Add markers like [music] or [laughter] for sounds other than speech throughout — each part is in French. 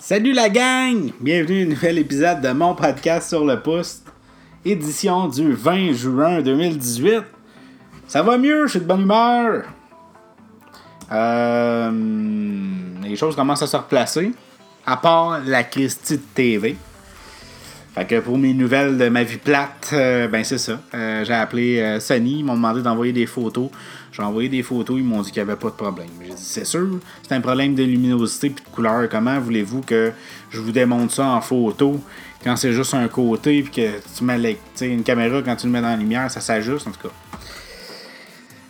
Salut la gang! Bienvenue à un nouvel épisode de mon podcast sur le pouce, édition du 20 juin 2018. Ça va mieux, je suis de bonne humeur? Euh, les choses commencent à se replacer, à part la Christie de TV. Fait que pour mes nouvelles de ma vie plate, euh, ben c'est ça. Euh, j'ai appelé euh, Sony, ils m'ont demandé d'envoyer des photos. J'ai envoyé des photos, ils m'ont dit qu'il n'y avait pas de problème. J'ai dit, c'est sûr, c'est un problème de luminosité et de couleur. Comment voulez-vous que je vous démontre ça en photo quand c'est juste un côté puis que tu mets une caméra, quand tu le mets dans la lumière, ça s'ajuste en tout cas.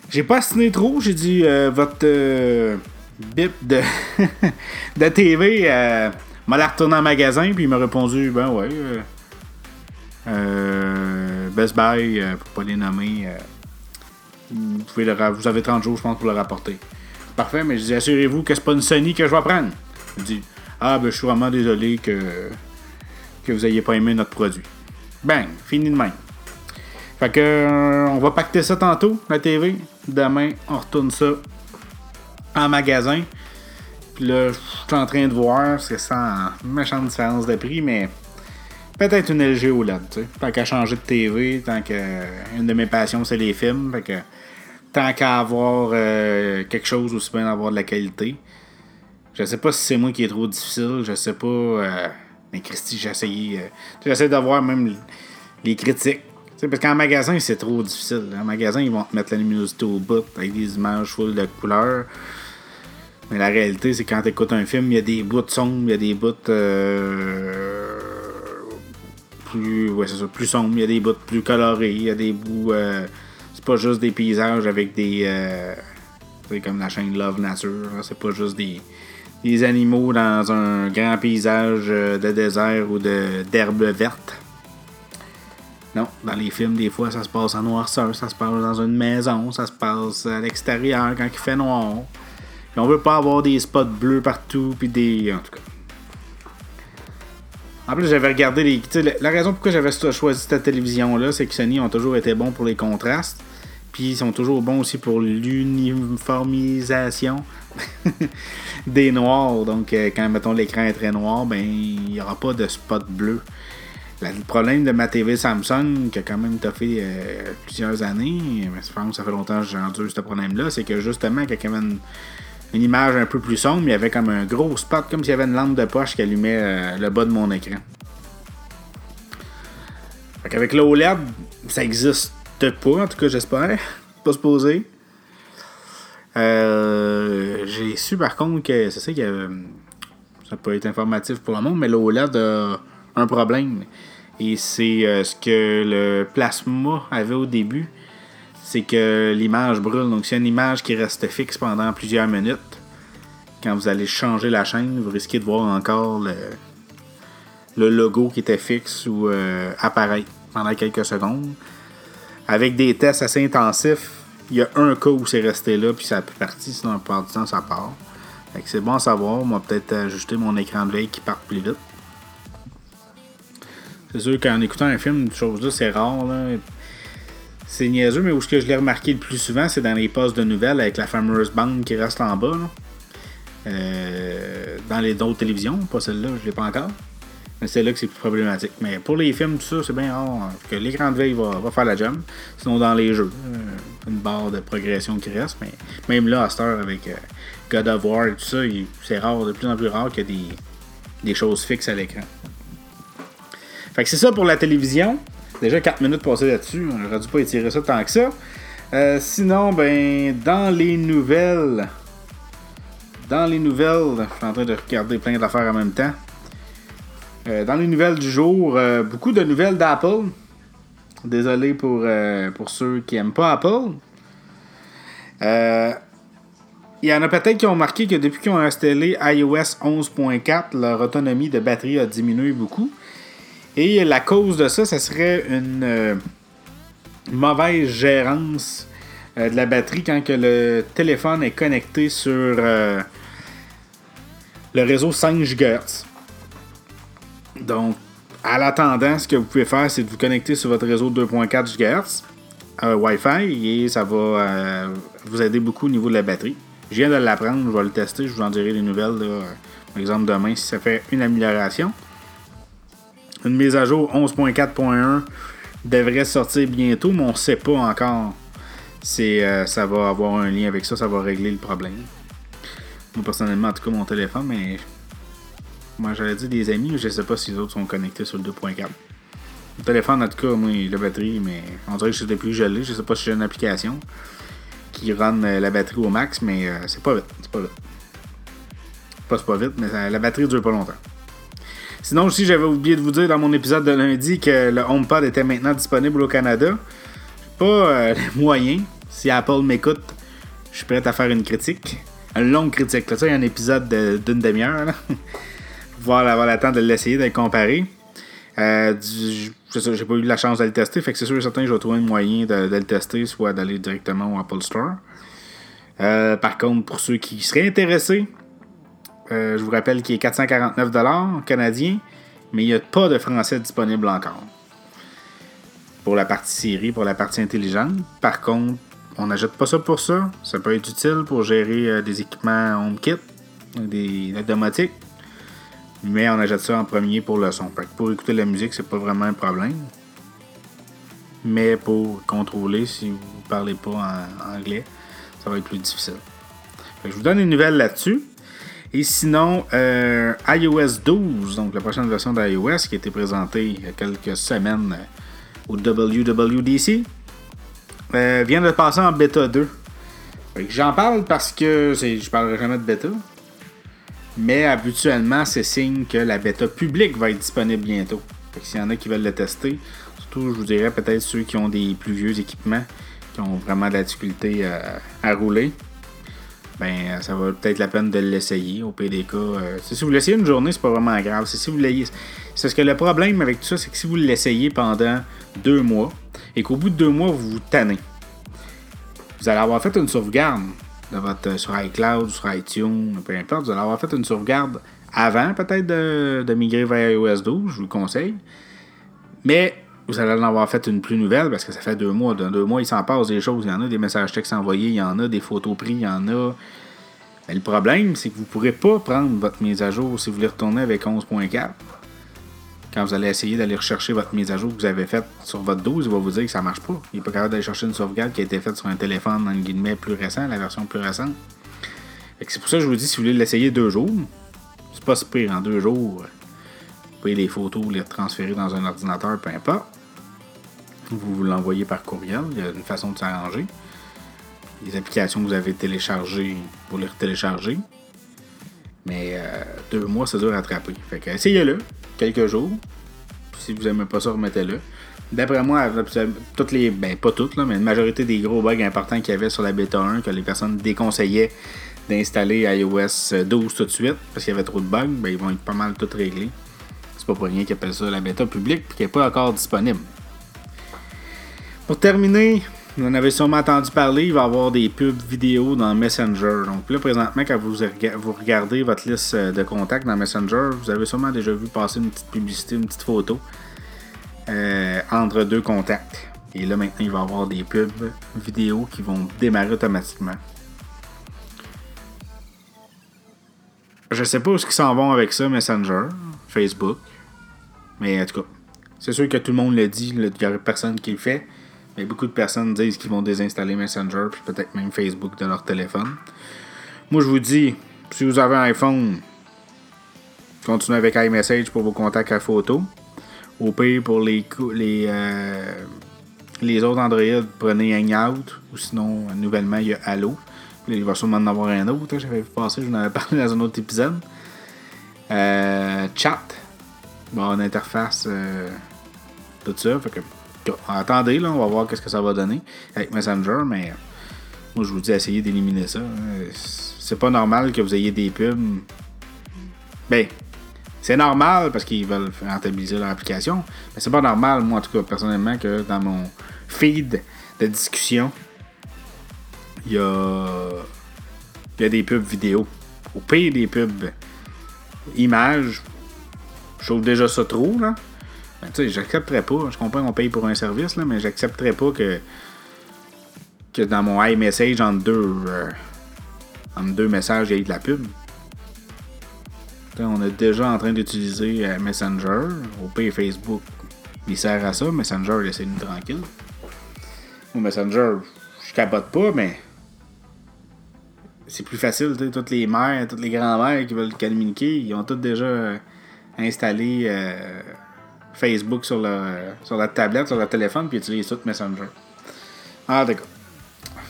J'ai pas assiné trop, j'ai dit euh, votre bip de, [laughs] de TV m'a la retourné en magasin, puis il m'a répondu ben ouais. euh, Best Buy, euh, pour pas les nommer, euh, vous, pouvez le vous avez 30 jours, je pense, pour le rapporter. Parfait, mais je dis assurez-vous que c'est pas une Sony que je vais prendre. Il dit Ah ben je suis vraiment désolé que, que vous ayez pas aimé notre produit. Bang, fini de même. Fait que euh, on va pacter ça tantôt, la TV. Demain, on retourne ça en magasin. Puis là, je suis en train de voir, c'est en méchante différence de prix, mais peut-être une LG OLED, tu sais. Tant qu'à changer de TV, tant que une de mes passions, c'est les films. Fait que tant qu'à avoir euh, quelque chose, aussi bien d'avoir de la qualité. Je sais pas si c'est moi qui est trop difficile, je sais pas. euh, mais Christy, j'ai essayé. euh, J'essaie d'avoir même les critiques. Tu sais, parce qu'en magasin, c'est trop difficile. En magasin, ils vont te mettre la luminosité au bout avec des images full de couleurs. Mais la réalité, c'est quand tu écoutes un film, il y a des bouts sombres, il y a des bouts euh, plus, ouais, ça, plus il y a des bouts plus colorés, il y a des bouts. euh, c'est pas juste des paysages avec des. euh, comme la chaîne Love Nature, hein, c'est pas juste des, des animaux dans un grand paysage euh, de désert ou d'herbe verte. Non, dans les films, des fois, ça se passe en noirceur, ça se passe dans une maison, ça se passe à l'extérieur quand il fait noir. On veut pas avoir des spots bleus partout, puis des. En tout cas. En plus, j'avais regardé les. la, la raison pourquoi j'avais choisi cette télévision-là, c'est que Sony ont toujours été bons pour les contrastes. Puis ils sont toujours bons aussi pour l'uniformisation [laughs] des noirs. Donc, euh, quand, mettons, l'écran est très noir, ben, il n'y aura pas de spot bleu. Le problème de ma TV Samsung, qui a quand même toffé euh, plusieurs années, mais je pense que ça fait longtemps que j'endure ce problème-là, c'est que justement, quand une, une image un peu plus sombre, il y avait comme un gros spot, comme s'il y avait une lampe de poche qui allumait euh, le bas de mon écran. Fait qu'avec l'OLED, ça existe pas, en tout cas j'espère. [laughs] Pas se poser. Euh, J'ai su par contre que c'est ça a. Ça peut être informatif pour le monde, mais l'OLED a un problème. Et c'est euh, ce que le plasma avait au début. C'est que l'image brûle. Donc, c'est une image qui reste fixe pendant plusieurs minutes. Quand vous allez changer la chaîne, vous risquez de voir encore le, logo qui était fixe ou euh, apparaître pendant quelques secondes. Avec des tests assez intensifs, il y a un cas où c'est resté là, puis ça a pu partir, sinon la plupart du temps, ça part. Fait que c'est bon à savoir. Moi, peut-être ajuster mon écran de veille qui parte plus vite. C'est sûr qu'en écoutant un film, une chose là, c'est rare. Là. C'est niaiseux, mais où ce que je l'ai remarqué le plus souvent, c'est dans les postes de nouvelles avec la fameuse bande qui reste en bas. Euh, dans les autres télévisions, pas celle-là, je l'ai pas encore. Mais c'est là que c'est plus problématique. Mais pour les films, tout ça, c'est bien rare que l'écran de veille va, faire la job. Sinon, dans les jeux, euh, une barre de progression qui reste. Mais même là, à cette heure, avec euh, God of War et tout ça, c'est rare, de plus en plus rare qu'il y ait des, des choses fixes à l'écran. Fait que c'est ça pour la télévision. Déjà 4 minutes passées là-dessus. J'aurais dû pas étirer ça tant que ça. Euh, sinon, ben, dans les nouvelles. Dans les nouvelles, je suis en train de regarder plein d'affaires en même temps. Euh, dans les nouvelles du jour, euh, beaucoup de nouvelles d'Apple. Désolé pour, pour ceux qui aiment pas Apple. Il y en a peut-être qui ont remarqué que depuis qu'ils ont installé iOS 11.4, leur autonomie de batterie a diminué beaucoup. Et la cause de ça, ça serait une euh, mauvaise gérance euh, de la batterie quand que le téléphone est connecté sur euh, le réseau 5 GHz. Donc, à l'attendant, ce que vous pouvez faire, c'est de vous connecter sur votre réseau 2.4 GHz Wi-Fi et ça va vous aider beaucoup au niveau de la batterie. Je viens de l'apprendre, je vais le tester, je vous en dirai des nouvelles Par exemple, demain, si ça fait une amélioration. Une mise à jour 11.4.1 devrait sortir bientôt, mais on ne sait pas encore si euh, ça va avoir un lien avec ça, ça va régler le problème. Moi, personnellement, en tout cas, mon téléphone, mais. Moi, j'allais dire des amis, mais je ne sais pas si les autres sont connectés sur le 2.4. Le téléphone, en tout cas, moi, la batterie, mais on dirait que c'est plus gelé. Je sais pas si j'ai une application qui run euh, la batterie au max, mais euh, c'est pas vite. C'est pas vite. Pas, pas vite, mais la batterie dure pas longtemps. Sinon aussi, j'avais oublié de vous dire dans mon épisode de lundi que le HomePod était maintenant disponible au Canada. Pas euh, [laughs] les moyens. Si Apple m'écoute, je suis prêt à faire une critique. Une longue critique. Ça, il y a un épisode d'une demi-heure. [laughs] Voir avoir le temps de l'essayer, de le comparer. Euh, j'ai pas eu la chance de le tester, fait que c'est sûr et certain que je vais trouver un moyen de, le tester, soit d'aller directement au Apple Store. Euh, par contre, pour ceux qui seraient intéressés, je vous rappelle qu'il est 449$ canadien, mais il n'y a pas de français disponible encore. Pour la partie série, pour la partie intelligente. Par contre, on n'achète pas ça pour ça. Ça peut être utile pour gérer euh, des équipements HomeKit, des automatiques. Mais on achète ça en premier pour le son. pour écouter la musique, c'est pas vraiment un problème. Mais pour contrôler, si vous ne parlez pas en anglais, ça va être plus difficile. je vous donne une nouvelle là-dessus. Et sinon, euh, iOS 12, donc la prochaine version d'iOS qui a été présentée il y a quelques semaines au WWDC, euh, vient de passer en bêta 2. J'en parle parce que je parlerai jamais de bêta. Mais habituellement, c'est signe que la bêta publique va être disponible bientôt. S'il y en a qui veulent le tester, surtout, je vous dirais peut-être ceux qui ont des plus vieux équipements, qui ont vraiment de la difficulté euh, à rouler, ben ça va peut-être la peine de l'essayer au PDK. Euh, si vous l'essayez une journée, c'est pas vraiment grave. C'est si vous. C'est ce que le problème avec tout ça, c'est que si vous l'essayez pendant deux mois et qu'au bout de deux mois, vous vous tannez, vous allez avoir fait une sauvegarde de votre, sur iCloud, sur iTunes, peu importe. Vous allez avoir fait une sauvegarde avant peut-être de, de migrer vers iOS 12, je vous le conseille. Mais vous allez en avoir fait une plus nouvelle parce que ça fait deux mois. Dans deux mois, il s'en passe des choses. Il y en a des messages textes envoyés, il y en a des photos prises, il y en a. Mais le problème, c'est que vous ne pourrez pas prendre votre mise à jour si vous voulez retourner avec 11.4. Quand vous allez essayer d'aller rechercher votre mise à jour que vous avez faite sur votre 12, il va vous dire que ça ne marche pas. Il n'est pas capable d'aller chercher une sauvegarde qui a été faite sur un téléphone, en guillemets, plus récent, la version plus récente. C'est pour ça que je vous dis, si vous voulez l'essayer deux jours, c'est pas si pire. En deux jours, vous pouvez les photos, les transférer dans un ordinateur, peu importe vous l'envoyez par courriel. Il y a une façon de s'arranger. Les applications que vous avez téléchargées, vous les télécharger. Mais euh, deux mois, c'est dur à attraper. Fait que essayez-le, quelques jours. Si vous n'aimez pas ça, remettez-le. D'après moi, toutes les. Ben, pas toutes, là, mais une majorité des gros bugs importants qu'il y avait sur la bêta 1 que les personnes déconseillaient d'installer iOS 12 tout de suite parce qu'il y avait trop de bugs, ben, ils vont être pas mal tout réglés. C'est pas pour rien qu'ils appellent ça la bêta publique et qui n'est pas encore disponible. Pour terminer, vous en avez sûrement entendu parler, il va y avoir des pubs vidéo dans Messenger. Donc là, présentement, quand vous, regardez votre liste euh, de contacts dans Messenger, vous avez sûrement déjà vu passer une petite publicité, une petite photo euh, entre deux contacts. Et là, maintenant, il va y avoir des pubs vidéo qui vont démarrer automatiquement. Je sais pas où ils s'en vont avec ça, Messenger, Facebook. Mais en tout cas, c'est sûr que tout le monde le dit, il n'y a personne qui le fait. Beaucoup de personnes disent qu'ils vont désinstaller Messenger, puis peut-être même Facebook de leur téléphone. Moi, je vous dis, si vous avez un iPhone, continuez avec iMessage pour vos contacts à photo. Au pire, pour les, euh, autres Android, prenez Hangout. Ou sinon, nouvellement, il y a Allo. Il va sûrement en avoir un autre. Hein, j'avais passé, je avais parlé dans un autre épisode. Euh, chat. Bon, interface. Euh, tout ça. Attendez, là, on va voir qu'est-ce que ça va donner avec Messenger, mais moi je vous dis essayez d'éliminer ça. Hein. C'est pas normal que vous ayez des pubs. Ben, c'est normal parce qu'ils veulent rentabiliser leur application, mais c'est pas normal, moi en tout cas, personnellement, que dans mon feed de discussion, il y a, y a des pubs vidéo. Au pire des pubs images, je trouve déjà ça trop, là. Ben, tu sais, j'accepterais pas. Je comprends qu'on paye pour un service, là, mais j'accepterais pas que, que dans mon iMessage, entre deux, euh, deux messages, il y ait de la pub. On est déjà en train d'utiliser euh, Messenger. Au pire, Facebook, il sert à ça. Messenger, laissez-nous tranquille. Ou Messenger, je capote pas, mais c'est plus facile. Toutes les mères, toutes les grands-mères qui veulent communiquer, ils ont toutes déjà euh, installé Facebook sur leur, sur la tablette, sur leur téléphone, puis ils utilisent tout Messenger. Ah, d'accord.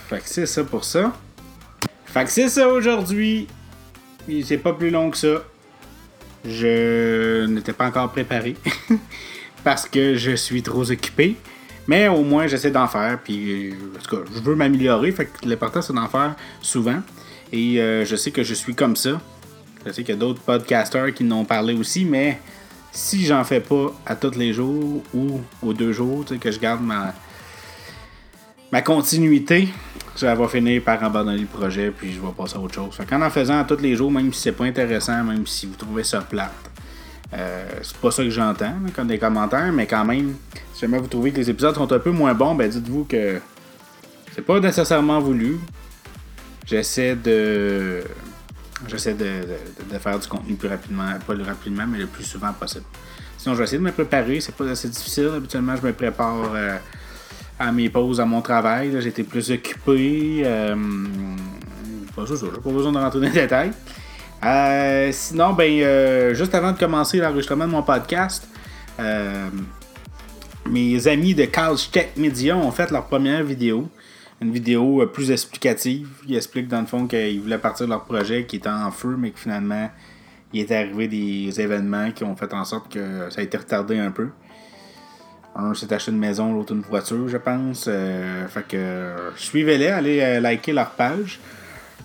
Fait que c'est ça pour ça. Fait que c'est ça aujourd'hui. C'est pas plus long que ça. Je n'étais pas encore préparé. [laughs] parce que je suis trop occupé. Mais au moins, j'essaie d'en faire. Puis, en tout cas, je veux m'améliorer. Fait que l'important, c'est d'en faire souvent. Et euh, je sais que je suis comme ça. Je sais qu'il y a d'autres podcasters qui n'ont parlé aussi. Mais si j'en fais pas à tous les jours ou aux deux jours, que je garde ma, ma continuité, ça va finir par abandonner le projet, puis je vais passer à autre chose. Fait qu'en en faisant à tous les jours, même si c'est pas intéressant, même si vous trouvez ça plate, euh, c'est pas ça que j'entends comme des commentaires, mais quand même, si jamais vous trouvez que les épisodes sont un peu moins bons, ben dites-vous que c'est pas nécessairement voulu. J'essaie de. J'essaie de, faire du contenu plus rapidement, pas le rapidement, mais le plus souvent possible. Sinon, je vais essayer de me préparer, c'est pas assez difficile. Habituellement, je me prépare. Euh, à mes pauses à mon travail. J'étais plus occupé. Euh, pas ça, j'ai pas besoin de rentrer dans les détails. Euh, sinon, ben, euh, juste avant de commencer l'enregistrement de mon podcast, mes amis de Couch Tech Media ont fait leur première vidéo. Une vidéo plus explicative. Ils expliquent dans le fond qu'ils voulaient partir de leur projet qui était en feu, mais que finalement, il est arrivé des événements qui ont fait en sorte que ça a été retardé un peu. Un s'est acheté une maison, l'autre une voiture, je pense. Euh, fait que suivez-les, allez euh, liker leur page.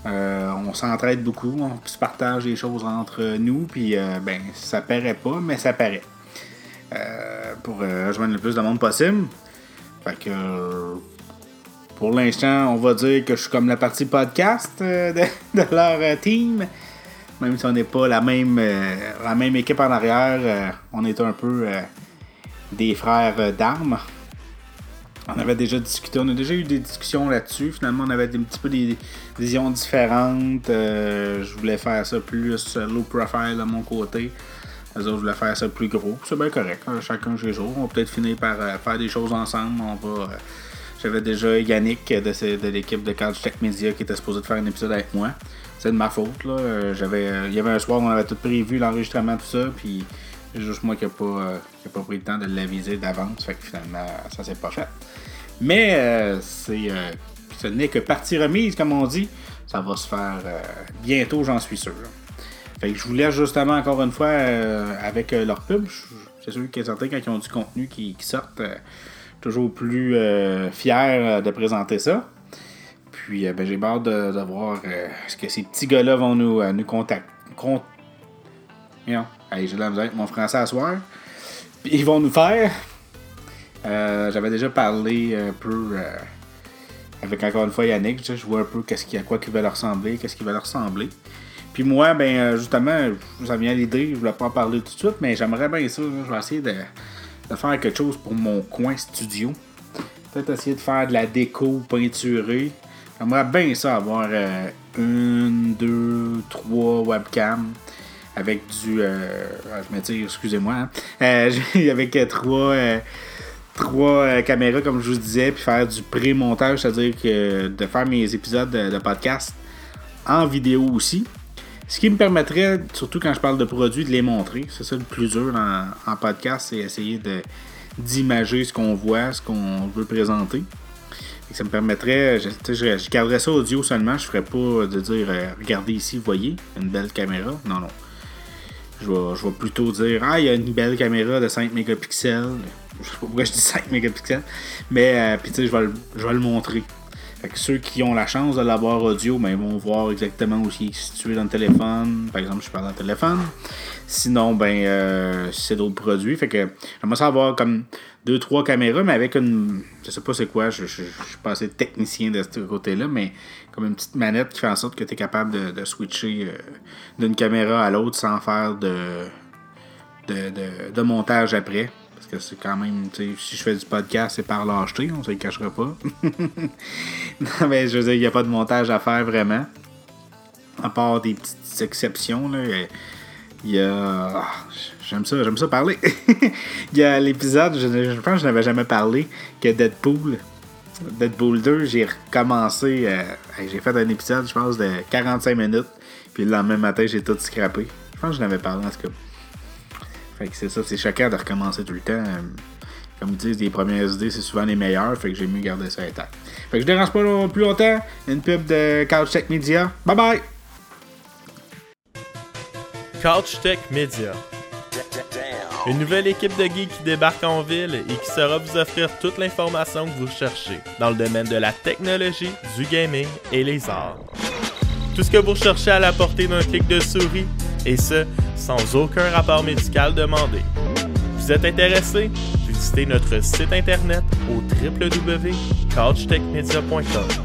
Euh, on s'entraide beaucoup, on se partage des choses entre nous, puis ben ça paraît pas, mais ça paraît. pour rejoindre le plus de monde possible. Fait que pour l'instant, on va dire que je suis comme la partie podcast [laughs] de, leur team. Même si on n'est pas la même, la même équipe en arrière, on est un peu des frères euh, d'armes. On avait déjà discuté, on a déjà eu des discussions là-dessus. Finalement, on avait un petit peu des visions différentes. Euh, je voulais faire ça plus low profile de mon côté. Les autres voulaient faire ça plus gros. C'est bien correct. Hein. Chacun chez jours. On va peut-être finir par euh, faire des choses ensemble. On va. J'avais déjà Yannick de, l'équipe de Couch Tech Media qui était supposé de faire un épisode avec moi. C'est de ma faute. Là. J'avais, il y avait un soir où on avait tout prévu, l'enregistrement, tout ça. Puis juste moi qui n'ai pas, euh, pas, pris le temps de l'aviser d'avance. Fait que finalement, ça s'est pas fait. Mais euh, c'est, euh, ce n'est que partie remise, comme on dit. Ça va se faire bientôt, j'en suis sûr. Fait que je vous laisse justement encore une fois avec leur pub. C'est sûr qu'ils certains quand ils ont du contenu qui, qui sortent, toujours plus fiers de présenter ça. Puis ben, j'ai hâte de, voir ce que ces petits gars-là vont nous, nous contacter. J'ai de la avec mon français à soir. Puis ils vont nous faire. Euh, j'avais déjà parlé un peu euh, avec encore une fois Yannick. Je vois un peu qu'est-ce qui, à quoi qui va leur ressembler, qu'est-ce qui va leur ressembler. Puis moi, ben euh, justement, ça vient l'idée, je voulais pas en parler tout de suite, mais j'aimerais bien ça. je vais essayer de, faire quelque chose pour mon coin studio. Peut-être essayer de faire de la déco peinturée. J'aimerais bien ça avoir une, deux, trois webcams avec du. Euh, je me dis, excusez-moi, hein, euh, [laughs] avec euh, trois, trois caméras, comme je vous disais, puis faire du pré-montage, c'est-à-dire que de faire mes épisodes de, podcast en vidéo aussi. Ce qui me permettrait, surtout quand je parle de produits, de les montrer. C'est ça le plus dur en, podcast, c'est essayer d'imager ce qu'on voit, ce qu'on veut présenter. Et ça me permettrait, je, je, garderais ça audio seulement, je ferais pas de dire regardez ici, voyez, une belle caméra. Non, non. Je vais, plutôt dire Ah, il y a une belle caméra de 5 mégapixels. Je sais pas pourquoi je dis 5 mégapixels. Mais, euh, puis tu sais, je vais le montrer. Fait que ceux qui ont la chance de l'avoir audio, ben, ils vont voir exactement où il est situé dans le téléphone. Par exemple, je parle dans le téléphone. Sinon, ben, euh, c'est d'autres produits. Fait que j'aimerais savoir comme deux, trois caméras, mais avec une. Je sais pas c'est quoi, je, je, suis pas assez technicien de ce côté-là, mais comme une petite manette qui fait en sorte que tu es capable de, switcher euh, d'une caméra à l'autre sans faire de, de, montage après. C'est quand même, si je fais du podcast, c'est par l'acheter, on ne se le cachera pas. [laughs] non, mais je veux dire, il n'y a pas de montage à faire vraiment. À part des petites exceptions. Là. il y a. ah, J'aime ça, j'aime ça parler. [laughs] il y a l'épisode, je, pense que je n'avais jamais parlé, que Deadpool. Deadpool 2, j'ai recommencé. euh, j'ai fait un épisode, je pense, de 45 minutes. Puis le lendemain matin, j'ai tout scrappé. Je pense que je n'avais parlé en tout cas. Fait que c'est ça, c'est choquant de recommencer tout le temps. Euh, Comme ils disent, les premières idées, c'est souvent les meilleures. Fait que j'ai mieux garder ça intact. Fait que je dérange pas plus longtemps. Une pub de Couch Tech Media. Bye bye! Couch Tech Media. Une nouvelle équipe de geeks qui débarque en ville et qui saura vous offrir toute l'information que vous cherchez dans le domaine de la technologie, du gaming et les arts. Tout ce que vous recherchez à la portée d'un clic de souris, et ce, sans aucun rapport médical demandé. Vous êtes intéressé? Visitez notre site internet au www.couchtechmedia.com.